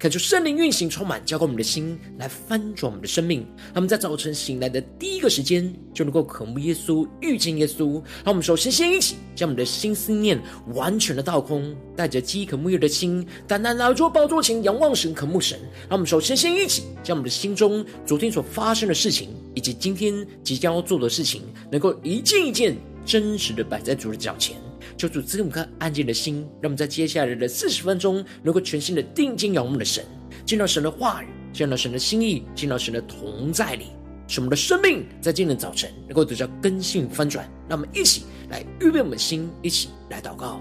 恳求圣灵运行，充满，交给我们的心，来翻转我们的生命。让我们在早晨醒来的第一个时间，就能够渴慕耶稣，遇见耶稣。让我们首先先一起将我们的心思念完全的倒空，带着饥渴沐浴的心，单单来到宝座前，仰望神，渴慕神。让我们首先先一起将我们的心中昨天所发生的事情，以及今天即将要做的事情，能够一件一件真实的摆在主的脚前。求主赐给我们颗安静的心，让我们在接下来的四十分钟，能够全新的定睛仰望的神，见到神的话语，见到神的心意，见到神的同在里，使我们的生命在今天的早晨能够得到更新翻转。让我们一起来预备我们的心，一起来祷告。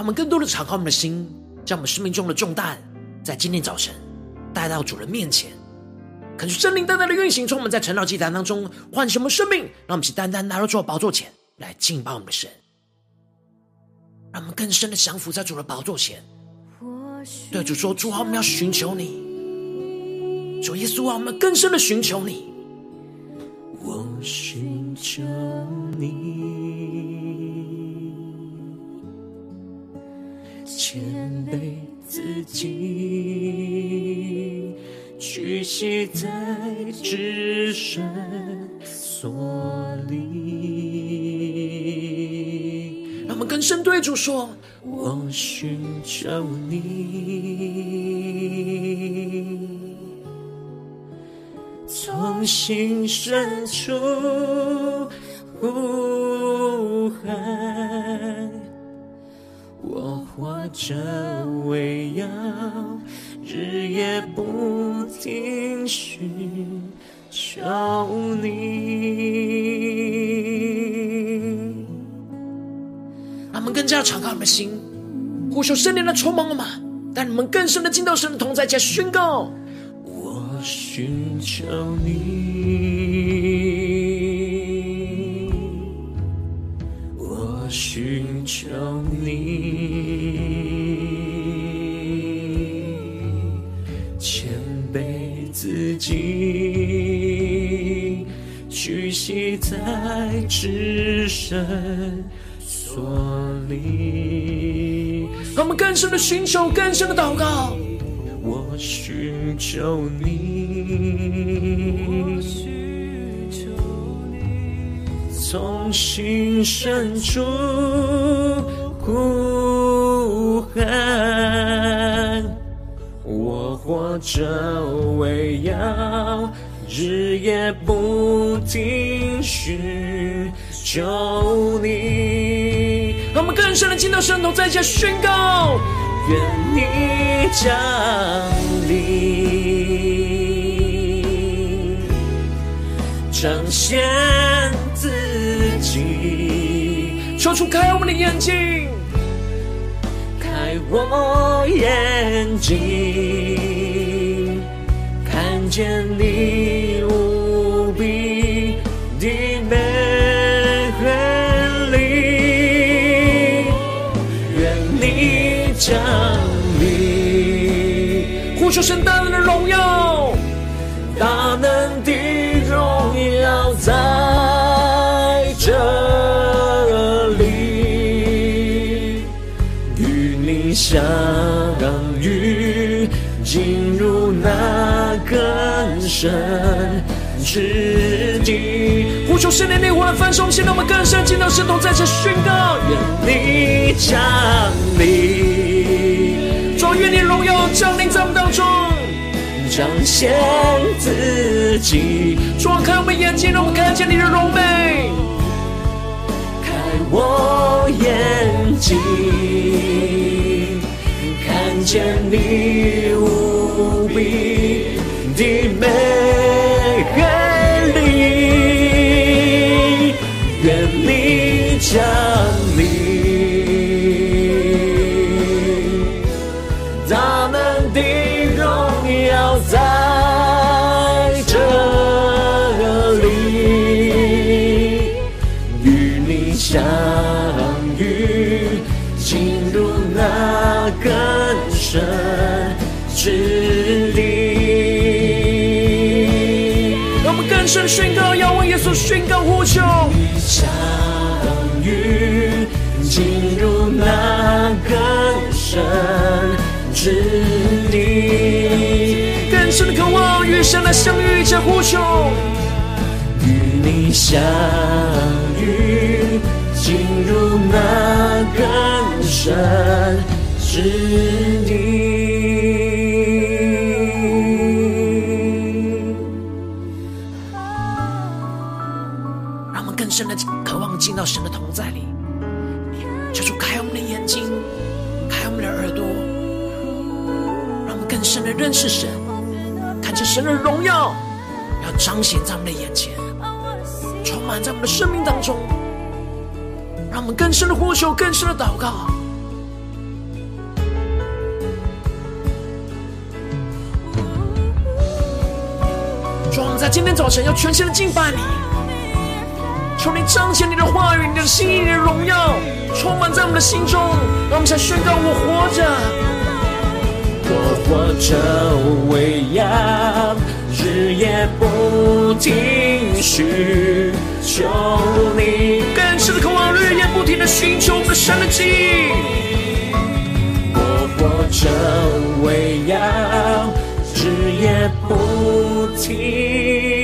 让我们更多的敞开我们的心，将我们生命中的重担，在今天早晨带到主人面前，恳求圣灵单单的运行，从我们在晨祷祭坛当中唤醒我们生命，让我们去单单来到主的宝座前来敬拜我们的神，让我们更深的降服在主的宝座前，对主说：主啊，我们要寻求你，主耶稣啊，我们更深的寻求你，我寻求你。己，屈膝在至圣所里。让我们更深对主说：我寻求你，从心深处呼喊。我活着为要日夜不停寻求你。让我们更加敞开我们的心，呼求圣灵的充满我们，带你们更深的进到神的同在，加宣告：我寻求你，屈膝在至圣所里，让我们更深的寻求，更深的祷告。我寻求你，从心深处呼喊。我活着为要日夜不停寻求你。我们更深的进到神同在家宣告：愿你降临，彰显自己，求主开我们的眼睛。我眼睛看见你无降临，呼求神大能的荣耀，大能的荣耀在这里，与你。相遇，进入那更深之地。呼求圣灵烈火的焚烧，现在我们更深见到神同在这宣告：愿你降临，彰显自己。主开我们眼睛，让我们看见你的荣美。开我眼睛。看见你无比的美丽，愿你将。进入那更深之地，更深的渴望与神来相遇且呼求。与你相遇，进入那更深之地。让我们更深的渴望进到神的同在里，认识神，看见神的荣耀要彰显在我们的眼前，充满在我们的生命当中，让我们更深的呼求，更深的祷告。主，我们在今天早晨要全新的敬拜你。求你彰显你的话语，你的心意，你的荣耀，充满在我们的心中。让我们才宣告：我活着，我活着为要日夜不停寻求你，更深的渴望，日夜不停的寻求我们的神的记。我活着未央日夜不停。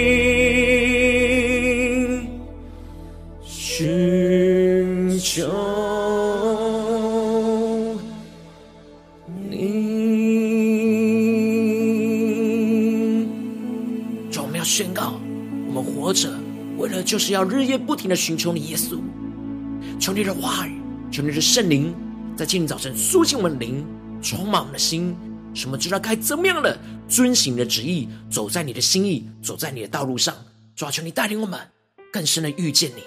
就是要日夜不停的寻求你，耶稣。求你的话语，求你的圣灵，在今天早晨苏醒我们灵，充满我们的心，使我们知道该怎么样的遵行你的旨意，走在你的心意，走在你的道路上。主啊，求你带领我们更深的遇见你。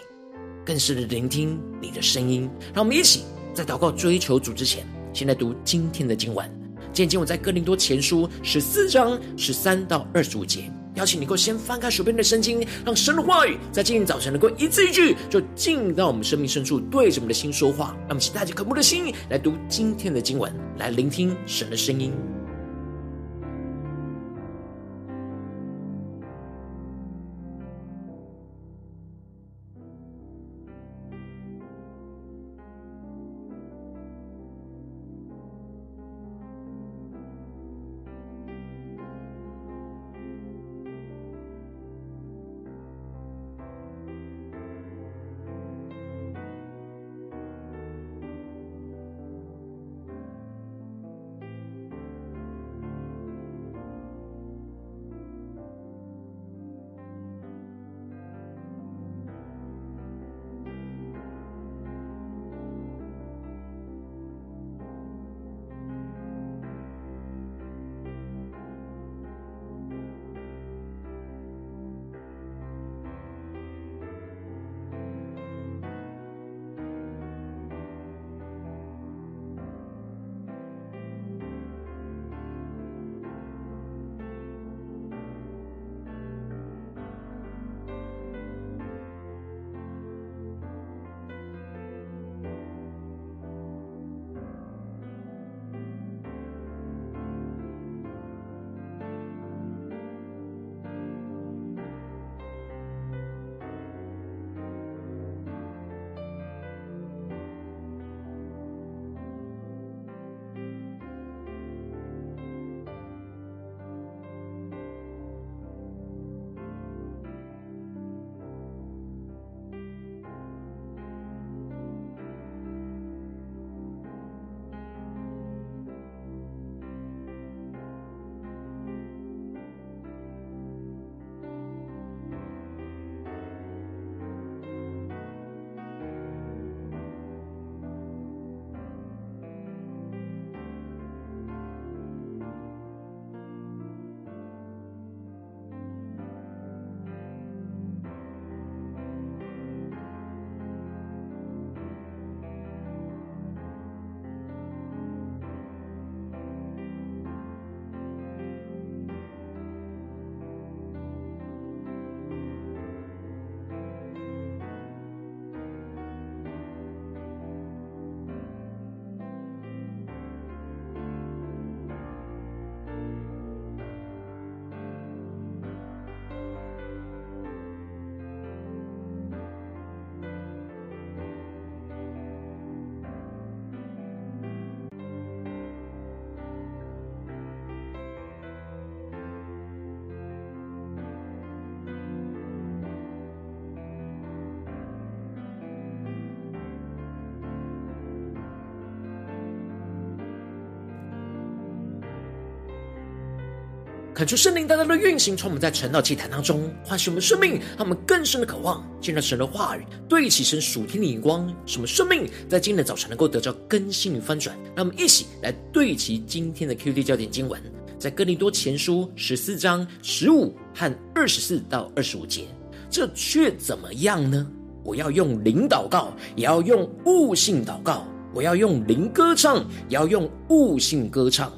更深的聆听你的声音，让我们一起在祷告追求主之前，先来读今天的经文。今天经文在哥林多前书十四章十三到二十五节。邀请你能够先翻开手边的圣经，让神的话语在今天早晨能够一字一句就进到我们生命深处，对着我们的心说话。让我们期待着渴慕的心来读今天的经文，来聆听神的声音。恳求圣灵大大的运行，从我们在晨祷祭坛当中唤醒我们生命，让我们更深的渴望见到神的话语，对齐神属天的眼光，使我们生命在今天的早晨能够得到更新与翻转。让我们一起来对齐今天的 QD 焦点经文，在哥林多前书十四章十五和二十四到二十五节。这却怎么样呢？我要用灵祷告，也要用悟性祷告；我要用灵歌唱，也要用悟性歌唱。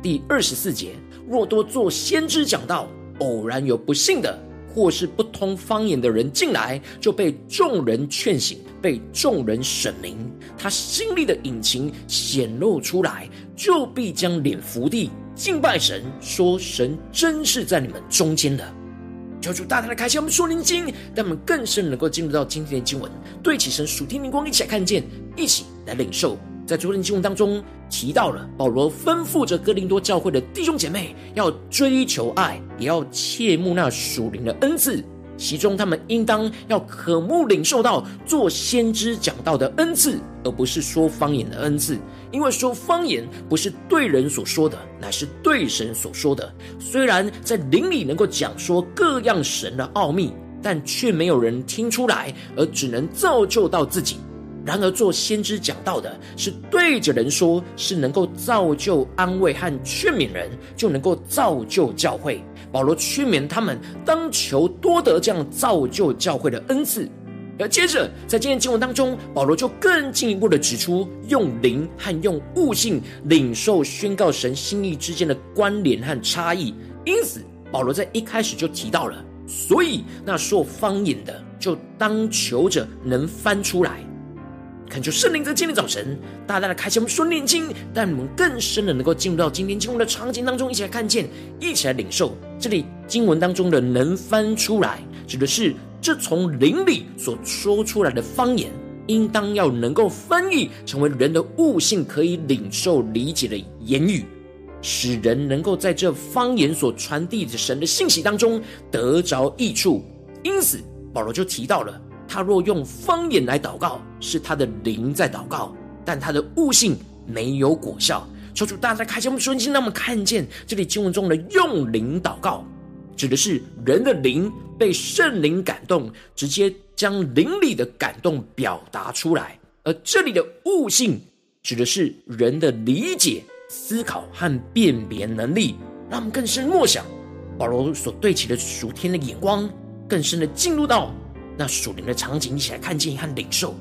第二十四节。若多做先知讲道，偶然有不信的或是不通方言的人进来，就被众人劝醒，被众人审明，他心里的隐情显露出来，就必将脸伏地敬拜神，说神真是在你们中间的。求主大大的开启我们属灵经，让我们更深能够进入到今天的经文，对起神属天灵光，一起来看见，一起来领受。在昨天经文当中提到了保罗吩咐着哥林多教会的弟兄姐妹要追求爱，也要切慕那属灵的恩赐。其中他们应当要渴慕领受到做先知讲道的恩赐，而不是说方言的恩赐。因为说方言不是对人所说的，乃是对神所说的。虽然在灵里能够讲说各样神的奥秘，但却没有人听出来，而只能造就到自己。然而，做先知讲道的是对着人说，是能够造就、安慰和劝勉人，就能够造就教会。保罗劝勉他们，当求多得这样造就教会的恩赐。而接着，在今天经文当中，保罗就更进一步的指出，用灵和用悟性领受宣告神心意之间的关联和差异。因此，保罗在一开始就提到了，所以那说方言的，就当求着能翻出来。恳求圣灵在今天早晨大大的开启我们属灵眼睛，让我们更深的能够进入到今天经文的场景当中，一起来看见，一起来领受。这里经文当中的“能翻出来”，指的是这从灵里所说出来的方言，应当要能够翻译成为人的悟性可以领受理解的言语，使人能够在这方言所传递的神的信息当中得着益处。因此，保罗就提到了。他若用方言来祷告，是他的灵在祷告，但他的悟性没有果效。求主大家开启我们属灵心，让我们看见这里经文中的用灵祷告，指的是人的灵被圣灵感动，直接将灵里的感动表达出来；而这里的悟性，指的是人的理解、思考和辨别能力。让我们更深默想保罗所对齐的属天的眼光，更深的进入到。那属灵的场景，一起来看见和领受。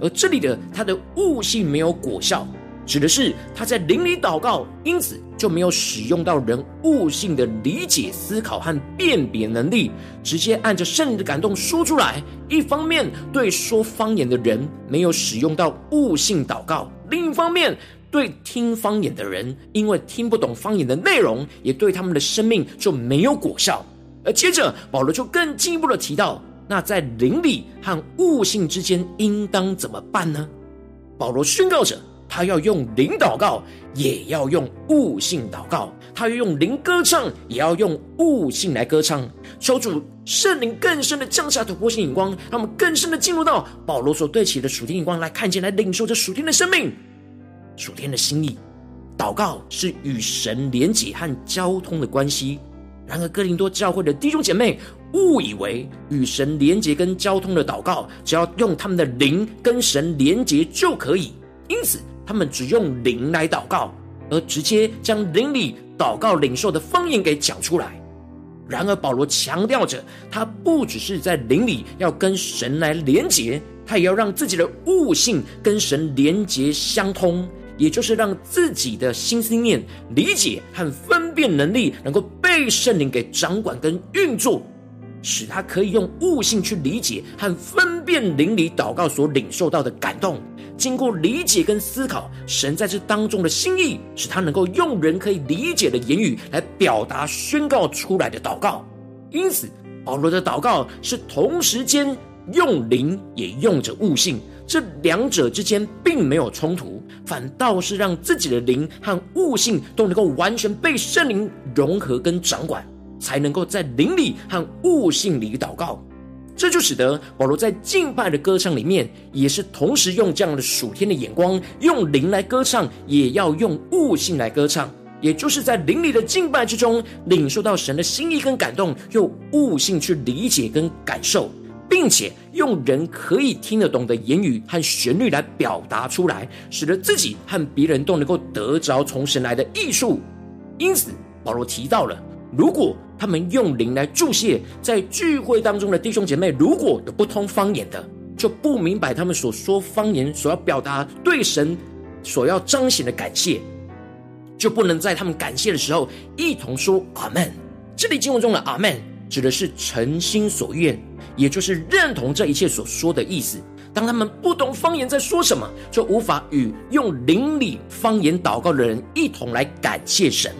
而这里的他的悟性没有果效，指的是他在灵里祷告，因此就没有使用到人悟性的理解、思考和辨别能力，直接按着圣灵的感动说出来。一方面对说方言的人没有使用到悟性祷告，另一方面对听方言的人，因为听不懂方言的内容，也对他们的生命就没有果效。而接着保罗就更进一步的提到。那在灵里和悟性之间应当怎么办呢？保罗宣告着，他要用灵祷告，也要用悟性祷告；他要用灵歌唱，也要用悟性来歌唱。求主圣灵更深的降下突破性眼光，让我们更深的进入到保罗所对齐的属天眼光，来看见、来领受这属天的生命、属天的心意。祷告是与神连结和交通的关系。然而，哥林多教会的弟兄姐妹误以为与神连接跟交通的祷告，只要用他们的灵跟神连接就可以，因此他们只用灵来祷告，而直接将灵里祷告领受的方言给讲出来。然而，保罗强调着，他不只是在灵里要跟神来连接，他也要让自己的悟性跟神连接相通。也就是让自己的心思念、理解和分辨能力能够被圣灵给掌管跟运作，使他可以用悟性去理解和分辨灵里祷告所领受到的感动。经过理解跟思考，神在这当中的心意，使他能够用人可以理解的言语来表达宣告出来的祷告。因此，保罗的祷告是同时间用灵也用着悟性。这两者之间并没有冲突，反倒是让自己的灵和悟性都能够完全被圣灵融合跟掌管，才能够在灵里和悟性里祷告。这就使得保罗在敬拜的歌唱里面，也是同时用这样的属天的眼光，用灵来歌唱，也要用悟性来歌唱。也就是在灵里的敬拜之中，领受到神的心意跟感动，用悟性去理解跟感受，并且用人可以听得懂的言语和旋律来表达出来，使得自己和别人都能够得着从神来的益处。因此，保罗提到了，如果他们用灵来祝谢，在聚会当中的弟兄姐妹，如果有不通方言的，就不明白他们所说方言所要表达对神所要彰显的感谢。就不能在他们感谢的时候一同说阿门。这里经文中的阿门指的是诚心所愿，也就是认同这一切所说的意思。当他们不懂方言在说什么，就无法与用邻里方言祷告的人一同来感谢神。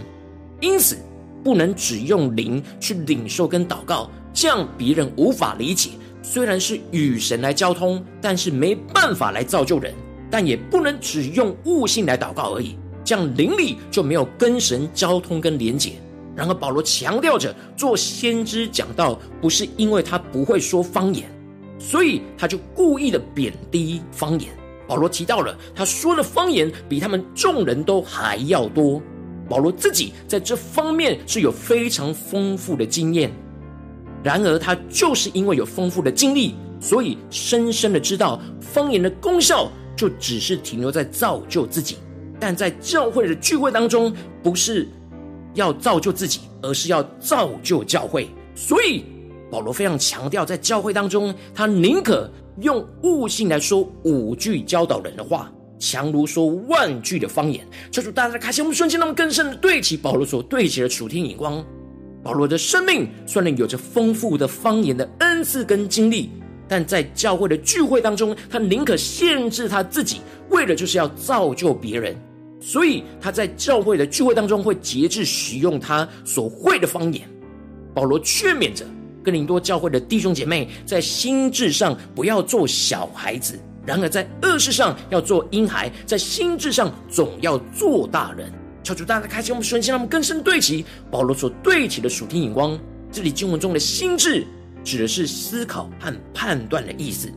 因此，不能只用灵去领受跟祷告，这样别人无法理解。虽然是与神来交通，但是没办法来造就人。但也不能只用悟性来祷告而已。这样灵里就没有跟神交通跟连结。然而保罗强调着，做先知讲道不是因为他不会说方言，所以他就故意的贬低方言。保罗提到了他说的方言比他们众人都还要多。保罗自己在这方面是有非常丰富的经验。然而他就是因为有丰富的经历，所以深深的知道方言的功效就只是停留在造就自己。但在教会的聚会当中，不是要造就自己，而是要造就教会。所以保罗非常强调，在教会当中，他宁可用悟性来说五句教导人的话，强如说万句的方言。求主大家开心，我们瞬间那么更深的对齐保罗所对齐的属天眼光。保罗的生命虽然有着丰富的方言的恩赐跟经历。但在教会的聚会当中，他宁可限制他自己，为了就是要造就别人。所以他在教会的聚会当中会节制使用他所会的方言。保罗劝勉着哥林多教会的弟兄姐妹，在心智上不要做小孩子，然而在恶事上要做婴孩，在心智上总要做大人。求主大家开启我们瞬间，让我们更深对齐保罗所对齐的属天眼光。这里经文中的心智指的是思考和判断的意思，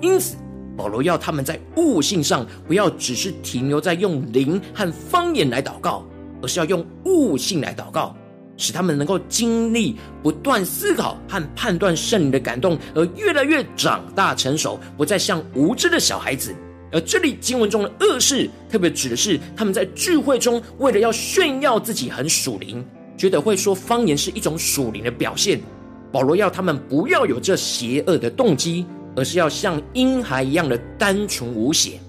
因此。保罗要他们在悟性上不要只是停留在用灵和方言来祷告，而是要用悟性来祷告，使他们能够经历不断思考和判断圣灵的感动，而越来越长大成熟，不再像无知的小孩子。而这里经文中的恶事，特别指的是他们在聚会中为了要炫耀自己很属灵，觉得会说方言是一种属灵的表现。保罗要他们不要有这邪恶的动机。而是要像婴孩一样的单纯无邪。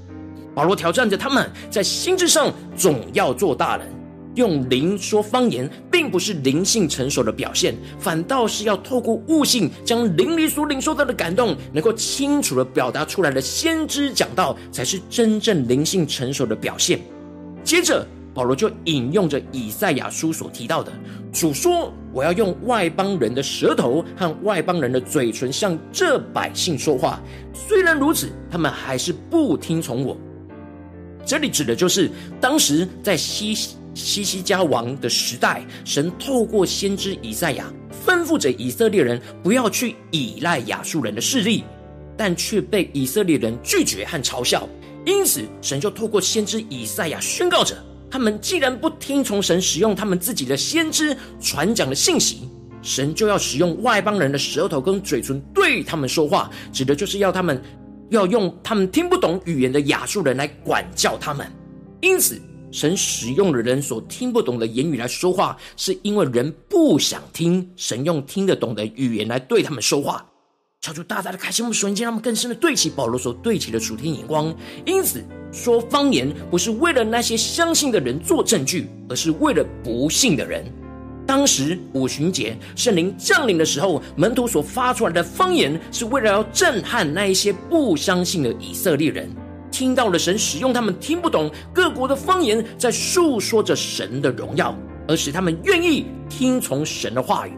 保罗挑战着他们，在心智上总要做大人。用灵说方言，并不是灵性成熟的表现，反倒是要透过悟性，将灵里所领受到的感动，能够清楚地表达出来的先知讲道，才是真正灵性成熟的表现。接着。保罗就引用着以赛亚书所提到的，主说：“我要用外邦人的舌头和外邦人的嘴唇向这百姓说话。虽然如此，他们还是不听从我。”这里指的就是当时在西西西家王的时代，神透过先知以赛亚吩咐着以色列人不要去依赖亚述人的势力，但却被以色列人拒绝和嘲笑。因此，神就透过先知以赛亚宣告着。他们既然不听从神使用他们自己的先知传讲的信息，神就要使用外邦人的舌头跟嘴唇对他们说话，指的就是要他们要用他们听不懂语言的亚述人来管教他们。因此，神使用了人所听不懂的言语来说话，是因为人不想听神用听得懂的语言来对他们说话。超出大大的开心，我们瞬间让他们更深的对齐保罗所对齐的属天眼光。因此，说方言不是为了那些相信的人做证据，而是为了不信的人。当时五旬节圣灵降临的时候，门徒所发出来的方言，是为了要震撼那一些不相信的以色列人。听到了神使用他们听不懂各国的方言，在述说着神的荣耀，而使他们愿意听从神的话语。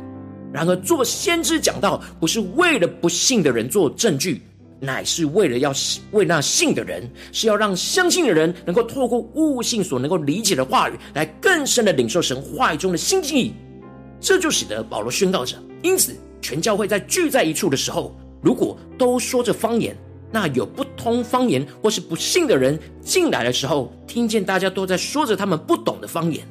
然而，做先知讲道不是为了不信的人做证据，乃是为了要为那信的人，是要让相信的人能够透过悟性所能够理解的话语，来更深的领受神话语中的心意。这就使得保罗宣告着：因此，全教会在聚在一处的时候，如果都说着方言，那有不通方言或是不信的人进来的时候，听见大家都在说着他们不懂的方言。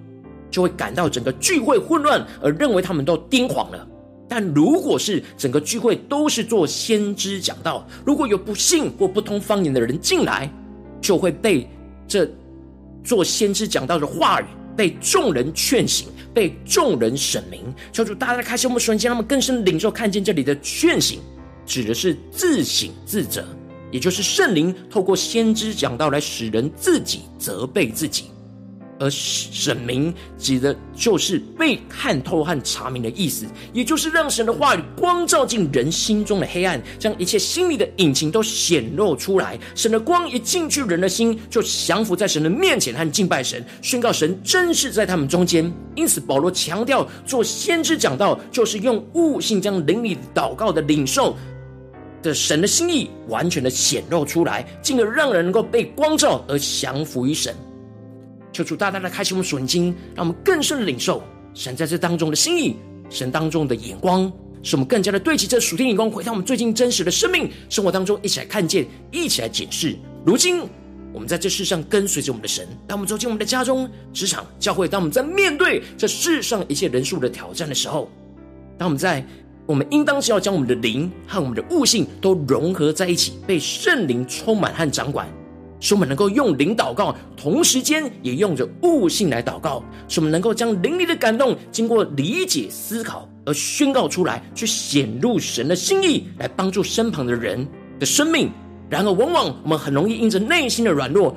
就会感到整个聚会混乱，而认为他们都癫狂了。但如果是整个聚会都是做先知讲道，如果有不信或不通方言的人进来，就会被这做先知讲道的话语被众人劝醒，被众人审明。求主大家开启我们瞬间，他们更深领受看见这里的劝醒，指的是自省自责，也就是圣灵透过先知讲道来使人自己责备自己。而审明指的就是被看透和查明的意思，也就是让神的话语光照进人心中的黑暗，将一切心里的隐情都显露出来。神的光一进去人的心，就降服在神的面前和敬拜神，宣告神真是在他们中间。因此，保罗强调做先知讲道，就是用悟性将灵里祷告的领受的神的心意完全的显露出来，进而让人能够被光照而降服于神。求主大大的开启我们属灵经，让我们更深的领受神在这当中的心意，神当中的眼光，使我们更加的对齐这属天眼光，回到我们最近真实的生命生活当中，一起来看见，一起来检视。如今我们在这世上跟随着我们的神，当我们走进我们的家中、职场、教会，当我们在面对这世上一切人数的挑战的时候，当我们在，我们应当是要将我们的灵和我们的悟性都融合在一起，被圣灵充满和掌管。使我们能够用灵祷告，同时间也用着悟性来祷告；使我们能够将灵里的感动，经过理解思考而宣告出来，去显露神的心意，来帮助身旁的人的生命。然而，往往我们很容易因着内心的软弱。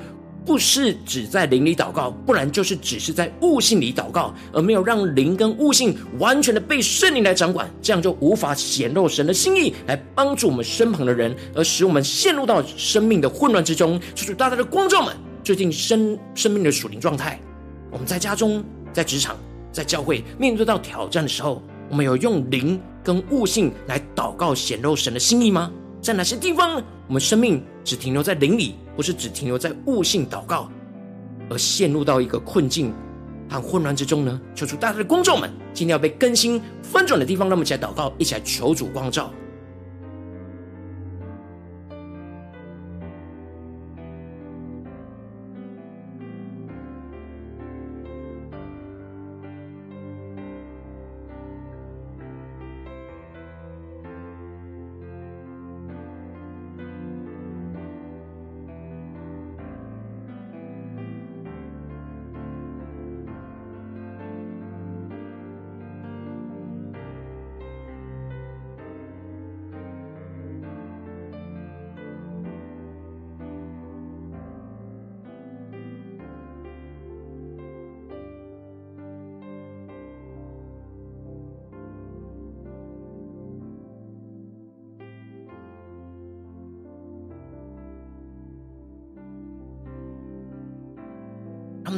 不是只在灵里祷告，不然就是只是在悟性里祷告，而没有让灵跟悟性完全的被圣灵来掌管，这样就无法显露神的心意，来帮助我们身旁的人，而使我们陷入到生命的混乱之中。求主大大的光照们，最近生生命的属灵状态，我们在家中、在职场、在教会面对到挑战的时候，我们有用灵跟悟性来祷告显露神的心意吗？在哪些地方，我们生命只停留在灵里，不是只停留在悟性祷告，而陷入到一个困境和混乱之中呢？求主大家的观众们，今天要被更新翻转的地方，让我们一起来祷告，一起来求主光照。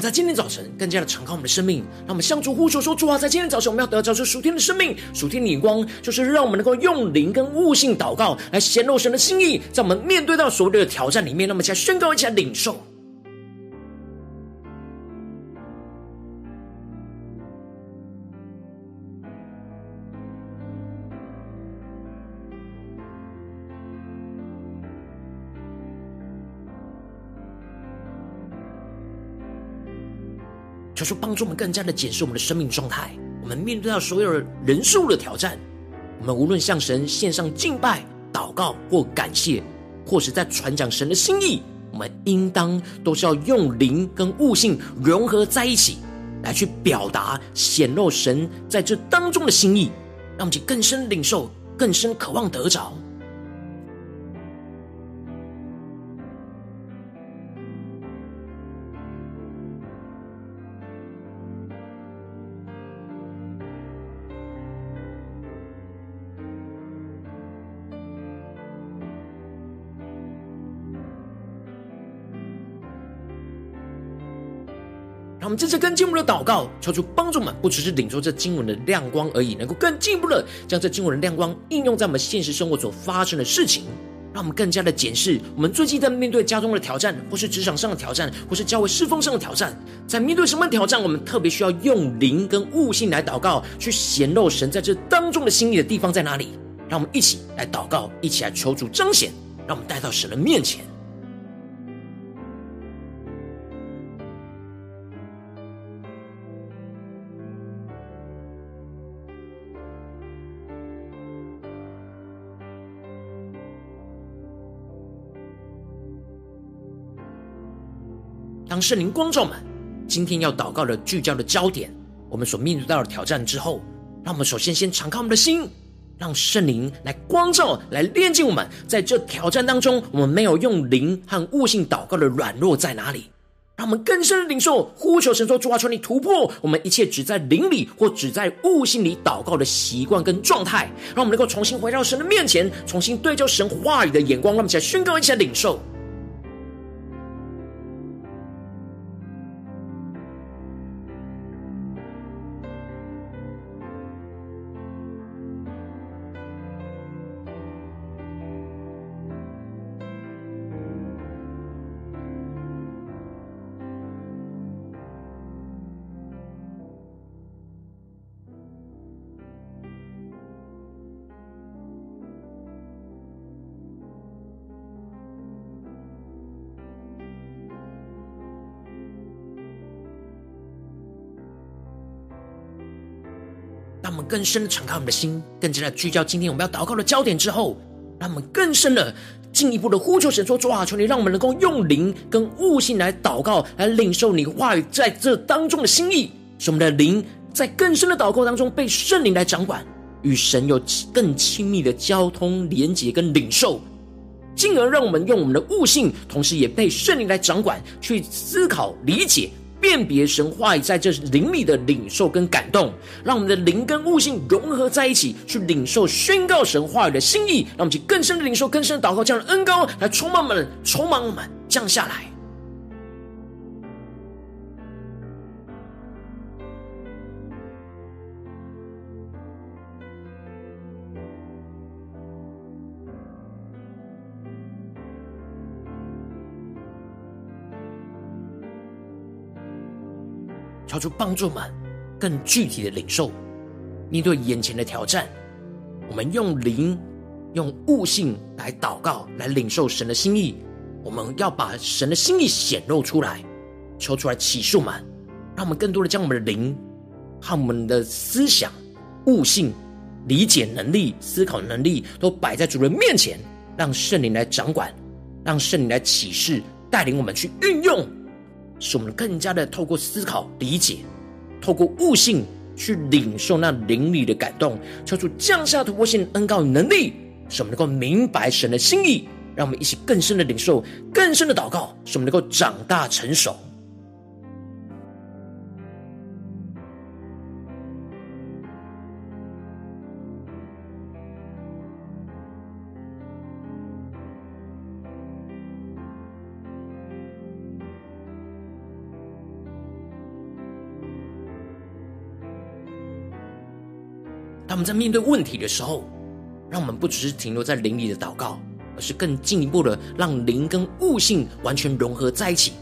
在今天早晨更加的敞开我们的生命，让我们向主呼求说：“主啊，在今天早晨，我们要得着这属天的生命、属天的眼光，就是让我们能够用灵跟悟性祷告，来显露神的心意，在我们面对到所有的挑战里面，那么一起来宣告，一起来领受。”求主帮助我们更加的检视我们的生命状态。我们面对到所有人数的挑战，我们无论向神献上敬拜、祷告或感谢，或是在传讲神的心意，我们应当都是要用灵跟悟性融合在一起，来去表达、显露神在这当中的心意，让我们去更深领受、更深渴望得着。这次更进一步的祷告，求主帮助们，不只是领受这经文的亮光而已，能够更进一步的将这经文的亮光应用在我们现实生活所发生的事情，让我们更加的检视我们最近在面对家中的挑战，或是职场上的挑战，或是教会侍奉上的挑战，在面对什么挑战，我们特别需要用灵跟悟性来祷告，去显露神在这当中的心意的地方在哪里？让我们一起来祷告，一起来求主彰显，让我们带到神的面前。圣灵光照们今天要祷告的聚焦的焦点，我们所面对到的挑战之后，让我们首先先敞开我们的心，让圣灵来光照、来炼净我们。在这挑战当中，我们没有用灵和悟性祷告的软弱在哪里？让我们更深的领受，呼求神说：“主啊，求你突破我们一切只在灵里或只在悟性里祷告的习惯跟状态，让我们能够重新回到神的面前，重新对焦神话语的眼光，让我们一起来宣告，一起来领受。”更深的敞开我们的心，更加的聚焦今天我们要祷告的焦点之后，让我们更深的进一步的呼求神说：主啊，求你让我们能够用灵跟悟性来祷告，来领受你话语在这当中的心意，使我们的灵在更深的祷告当中被圣灵来掌管，与神有更亲密的交通连结跟领受，进而让我们用我们的悟性，同时也被圣灵来掌管，去思考理解。辨别神话语在这灵里的领受跟感动，让我们的灵跟悟性融合在一起，去领受宣告神话语的心意，让我们去更深的领受、更深的祷告，这样的恩高来充满我们、充满我们，降下来。超出帮助们更具体的领受，面对眼前的挑战，我们用灵、用悟性来祷告，来领受神的心意。我们要把神的心意显露出来，求出来启示们，让我们更多的将我们的灵和我们的思想、悟性、理解能力、思考能力都摆在主人面前，让圣灵来掌管，让圣灵来启示，带领我们去运用。使我们更加的透过思考、理解，透过悟性去领受那灵里的感动，求出降下突破性恩膏与能力，使我们能够明白神的心意，让我们一起更深的领受、更深的祷告，使我们能够长大成熟。他们在面对问题的时候，让我们不只是停留在灵里的祷告，而是更进一步的让灵跟悟性完全融合在一起，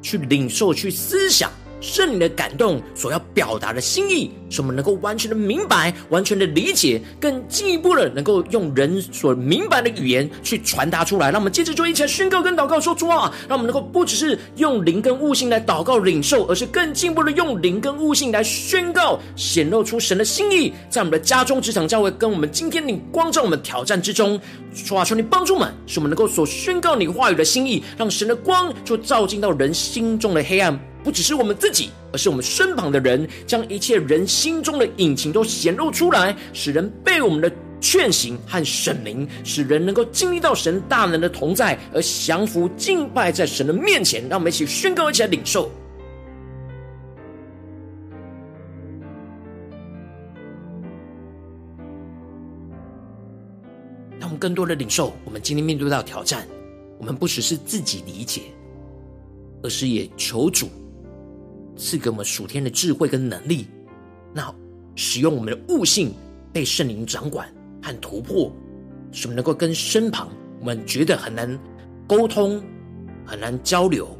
去领受、去思想。圣灵的感动所要表达的心意，使我们能够完全的明白、完全的理解，更进一步的能够用人所明白的语言去传达出来。让我们接着就一起来宣告跟祷告说：主啊，让我们能够不只是用灵跟悟性来祷告领受，而是更进一步的用灵跟悟性来宣告，显露出神的心意，在我们的家中、职场、教会，跟我们今天你光照我们挑战之中。主啊，求你帮助我们，使我们能够所宣告你话语的心意，让神的光就照进到人心中的黑暗。不只是我们自己，而是我们身旁的人，将一切人心中的隐情都显露出来，使人被我们的劝醒和神明，使人能够经历到神大能的同在，而降服敬拜在神的面前。让我们一起宣告，一起来领受。让我们更多的领受，我们今天面对到挑战，我们不只是自己理解，而是也求主。赐给我们属天的智慧跟能力，那使用我们的悟性被圣灵掌管和突破，使我们能够跟身旁我们觉得很难沟通、很难交流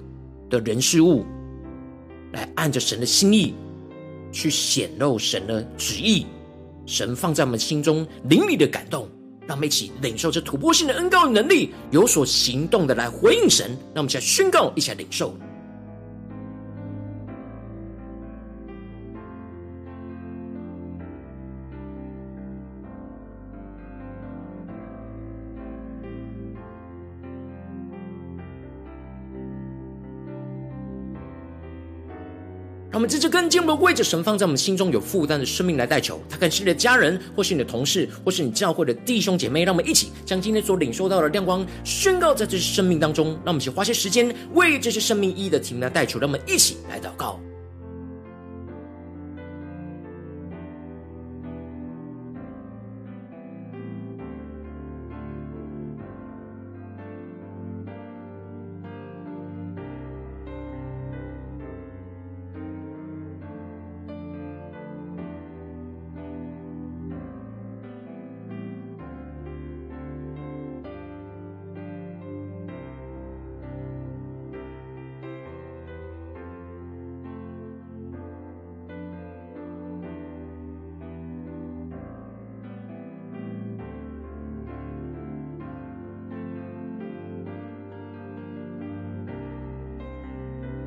的人事物，来按着神的心意去显露神的旨意，神放在我们心中灵里的感动，让我们一起领受这突破性的恩膏与能力，有所行动的来回应神。让我们一起来宣告，一起来领受。让我们这次更进一步为着神放在我们心中有负担的生命来代求，他可能是你的家人，或是你的同事，或是你教会的弟兄姐妹。让我们一起将今天所领受到的亮光宣告在这些生命当中。让我们一起花些时间为这些生命意义的题目来代求。让我们一起来祷告。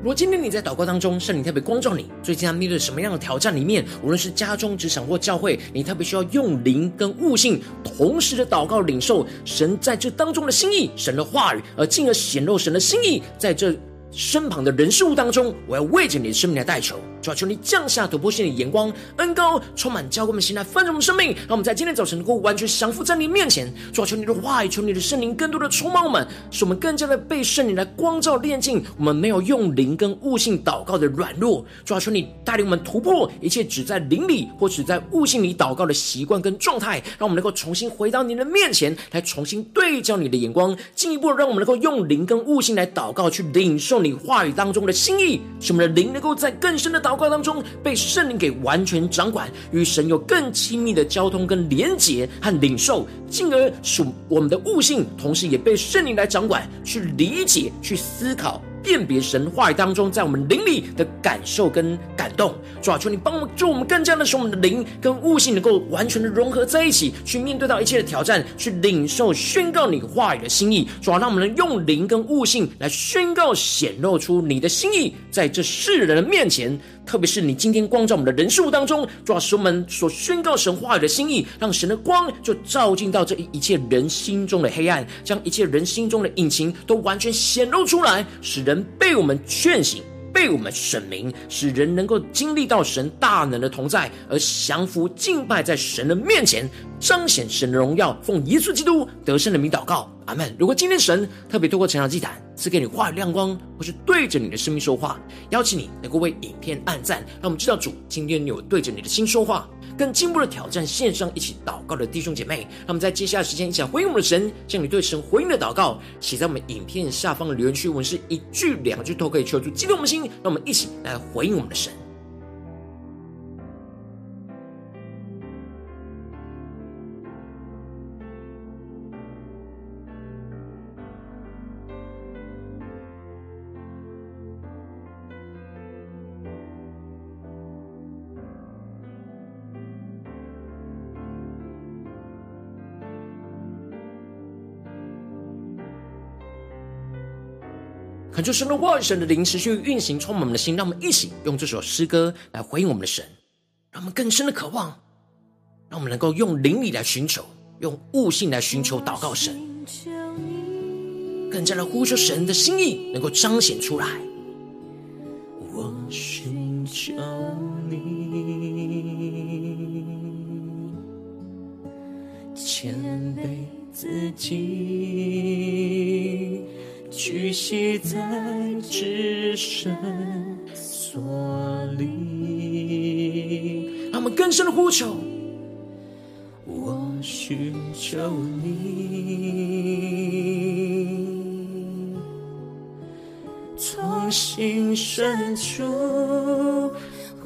如果今天你在祷告当中，圣灵特别光照你，最近要面对什么样的挑战里面？无论是家中、职场或教会，你特别需要用灵跟悟性同时的祷告，领受神在这当中的心意、神的话语，而进而显露神的心意在这身旁的人事物当中。我要为着你的生命来代求。主啊，求你降下突破性的眼光，恩膏充满教灌我们心来丰盛我们生命，让我们在今天早晨能够完全降服在你面前。主啊，求你的话语，求你的圣灵更多的充满我们，使我们更加的被圣灵来光照炼净。我们没有用灵跟悟性祷告的软弱，主啊，求你带领我们突破一切只在灵里或只在悟性里祷告的习惯跟状态，让我们能够重新回到你的面前，来重新对焦你的眼光，进一步让我们能够用灵跟悟性来祷告，去领受你话语当中的心意，使我们的灵能够在更深的祷告当中被圣灵给完全掌管，与神有更亲密的交通跟连结和领受，进而使我们的悟性同时也被圣灵来掌管，去理解、去思考。辨别神话语当中，在我们灵里的感受跟感动，主啊，求你帮助我们更加的使我们的灵跟悟性能够完全的融合在一起，去面对到一切的挑战，去领受宣告你话语的心意。主啊，让我们能用灵跟悟性来宣告显露出你的心意，在这世人的面前。特别是你今天光照我们的人事物当中，主要使我们所宣告神话语的心意，让神的光就照进到这一切人心中的黑暗，将一切人心中的隐情都完全显露出来，使人被我们劝醒。被我们神明，使人能够经历到神大能的同在，而降服敬拜在神的面前，彰显神的荣耀。奉耶稣基督得胜的名祷告，阿门。如果今天神特别透过成长祭坛赐给你话语亮光，或是对着你的生命说话，邀请你能够为影片按赞，让我们知道主今天有对着你的心说话。更进一步的挑战，线上一起祷告的弟兄姐妹，那么在接下来时间一起来回应我们的神，将你对神回应的祷告写在我们影片下方的留言区，文是一句两句都可以求助激动我们的心，让我们一起来回应我们的神。恳求神的话语、神的灵持续运行，充满我们的心。让我们一起用这首诗歌来回应我们的神，让我们更深的渴望，让我们能够用灵力来寻求，用悟性来寻求祷告神，更加的呼求神的心意能够彰显出来。我寻求你，谦卑自己。屈膝在至圣所里，让我们更深的呼求。我寻求你，从心深处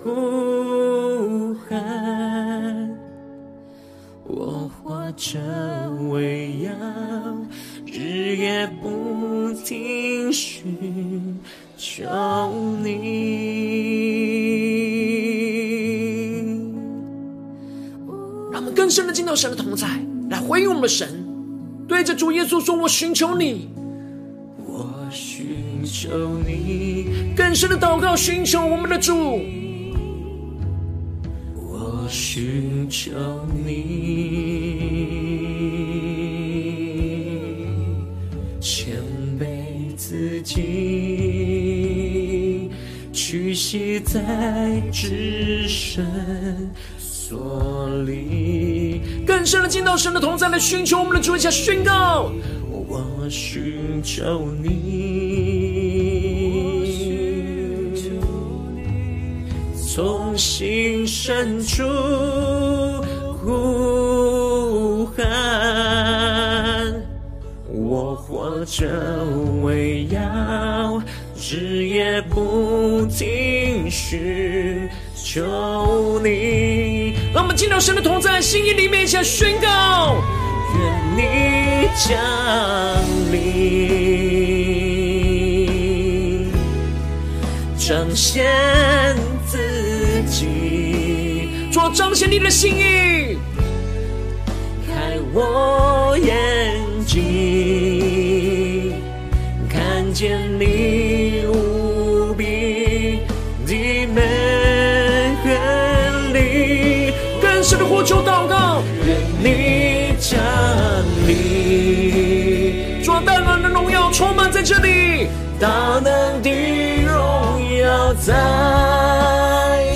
呼喊，我活着为要日夜不停寻求你，让我们更深的进到神的同在，来回应我们的神，对着主耶稣说：“我寻求你，我寻求你。”更深的祷告，寻求我们的主，我寻求你。谦卑自己，屈膝在至圣所里。更深的进到神的同在来寻求我们的主，一下宣告：我寻求你，从心深处呼喊，我活着也不停寻求你。让我。们进到神的同在心意里面，一起来宣告：愿你降临，彰显自己，做彰显你的心意，开我。眼大能的荣耀在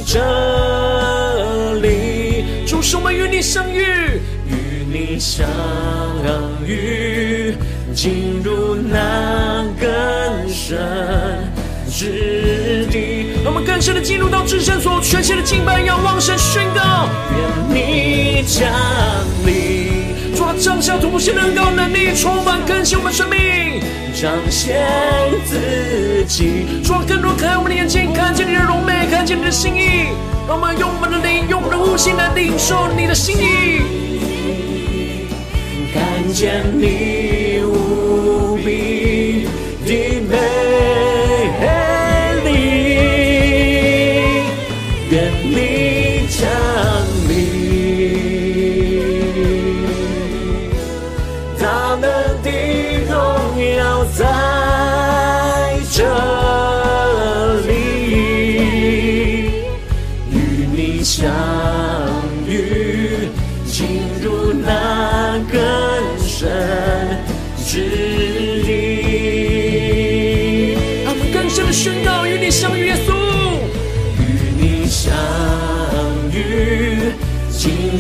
这里，主我们与你相遇，与你相遇，进入那更深之地。让我们更深的进入到至圣所，全心的敬拜，仰望神，宣告：愿你降临，主啊，降下突破性的恩膏能力，充满更新我们生命，展现自己。主啊，更多开我们的眼睛，看见你的荣美，看见你的心意。让我们用我们的灵，用我们的呼吸来领受你的心意，看见你无比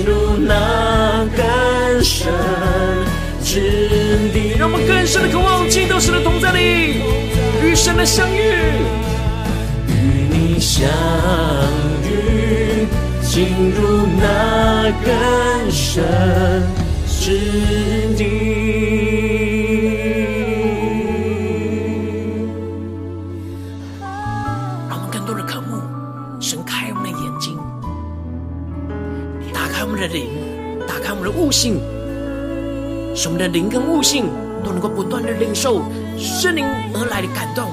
入那更深之地。让我们更深的渴望进到神的同在里，与神的相遇。与你相遇，进入那更深之地。悟性，使我们的灵跟悟性都能够不断的领受圣灵而来的感动，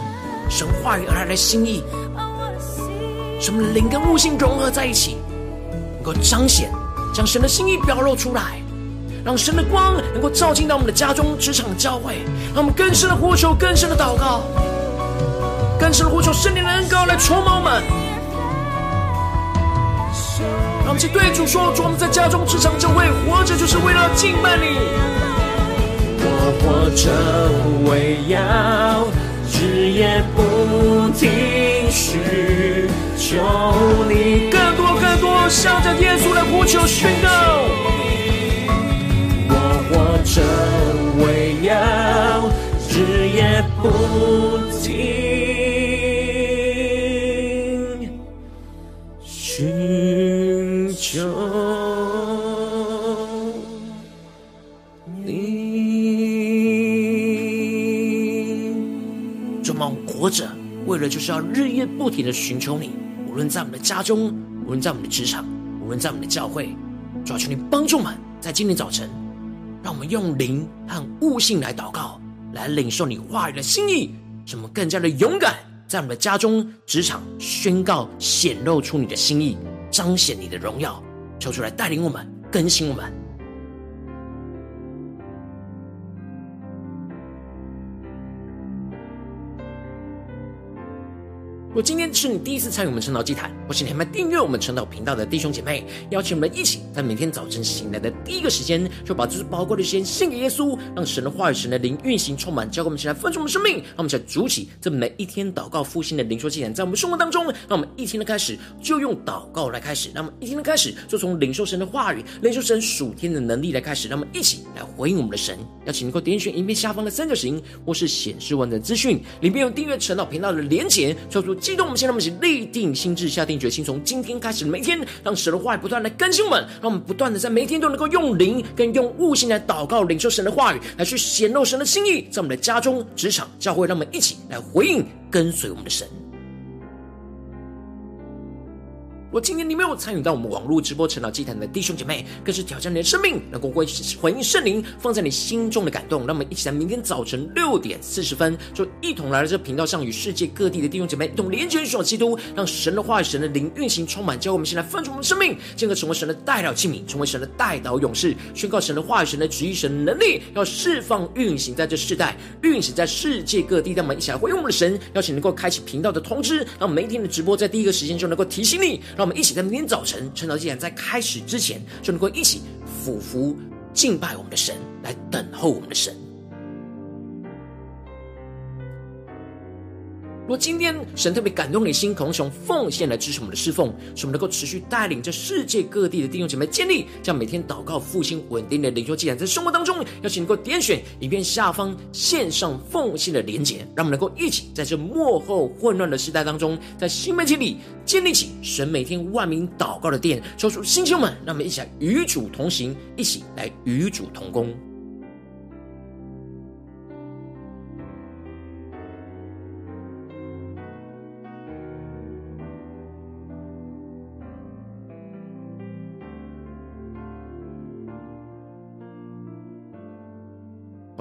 神话语而来的心意，使我们的灵跟悟性融合在一起，能够彰显，将神的心意表露出来，让神的光能够照进到我们的家中、职场、教会，让我们更深的呼求、更深的祷告。更深的呼求圣灵的恩膏来充满我们，们去对主说：主，我们在家中、职场、教会活着，就是为了敬拜你。我活着为要日夜不停寻求你，更多更多向着耶稣来呼求宣告。我活着为要日夜不停活着为了就是要日夜不停的寻求你，无论在我们的家中，无论在我们的职场，无论在我们的教会，主啊，求你帮助我们，在今天早晨，让我们用灵和悟性来祷告，来领受你话语的心意，使我们更加的勇敢，在我们的家中、职场宣告、显露出你的心意，彰显你的荣耀，求主来带领我们，更新我们。如果今天是你第一次参与我们晨祷祭坛，或是你还没订阅我们晨祷频道的弟兄姐妹，邀请我们一起在每天早晨醒来的第一个时间，就把这最宝贵的时间献给耶稣，让神的话语、神的灵运行充满，教给我们起来分盛我们生命，让我们起来筑起这每一天祷告复兴的灵修祭坛，在我们生活当中，让我们一天的开始就用祷告来开始，让我们一天的开始就从领受神的话语、领受神属天的能力来开始，让我们一起来回应我们的神。邀请能够点选影片下方的三角形，或是显示文的资讯，里面有订阅晨祷频道的连结，叫做。激动我们，现在我们一起立定心智，下定决心，从今天开始，每天让神的话语不断来更新我们，让我们不断的在每天都能够用灵跟用悟性来祷告，领受神的话语，来去显露神的心意，在我们的家中、职场、教会，让我们一起来回应、跟随我们的神。我今天你没有参与到我们网络直播晨祷祭坛的弟兄姐妹，更是挑战你的生命，能够回回应圣灵放在你心中的感动。让我们一起在明天早晨六点四十分，就一同来到这频道上，与世界各地的弟兄姐妹一同连接、寻找基督，让神的话语、神的灵运行充满，教我们现在分出我们的生命，进而成为神的代祷器皿，成为神的代祷勇士，宣告神的话语、神的旨意、神的能力，要释放运行在这世代，运行在世界各地。让我们一起来回应我们的神，邀请能够开启频道的通知，让我们每天的直播在第一个时间就能够提醒你。我们一起在明天早晨，晨祷祭坛在开始之前，就能够一起俯伏敬拜我们的神，来等候我们的神。如今天神特别感动你的心，渴望从奉献来支持我们的侍奉，使我们能够持续带领着世界各地的弟兄姐妹建立，这样每天祷告复兴稳定的灵修祭坛，在生活当中，邀请能够点选影片下方线上奉献的连结，让我们能够一起在这幕后混乱的时代当中，在新媒体里建立起神每天万名祷告的殿，抽出星球们，让我们一起来与主同行，一起来与主同工。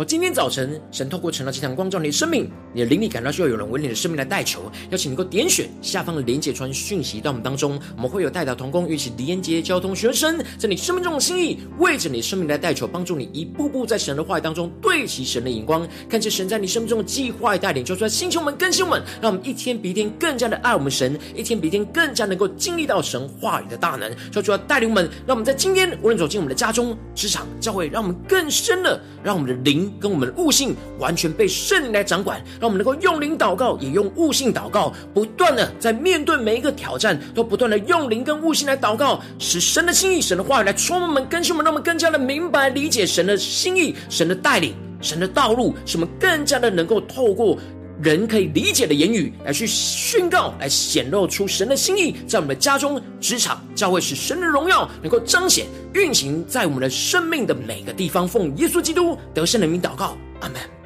今天早晨，神透过晨祷祭坛光照你的生命，你的灵里感到需要有人为你的生命来代求，邀请你能够点选下方的连结传讯息到我们当中，我们会有代祷同工，与其连接交通学生，在你生命中的心意，为着你生命来代求，帮助你一步步在神的话语当中对齐神的眼光，看见神在你生命中的计划带领，就出来星球们更新们，让我们一天比一天更加的爱我们神，一天比一天更加能够经历到神话语的大能，就主要带领我们，让我们在今天无论走进我们的家中、职场、教会，让我们更深的让我们的灵。跟我们的悟性完全被圣灵来掌管，让我们能够用灵祷告，也用悟性祷告，不断的在面对每一个挑战，都不断的用灵跟悟性来祷告，使神的心意、神的话语来充满我们、更新我们，让我们更加的明白理解神的心意、神的带领、神的道路，使我们更加的能够透过人可以理解的言语来去宣告，来显露出神的心意，在我们的家中、职场、教会，使神的荣耀能够彰显。运行在我们的生命的每个地方，奉耶稣基督得胜的名祷告，阿门。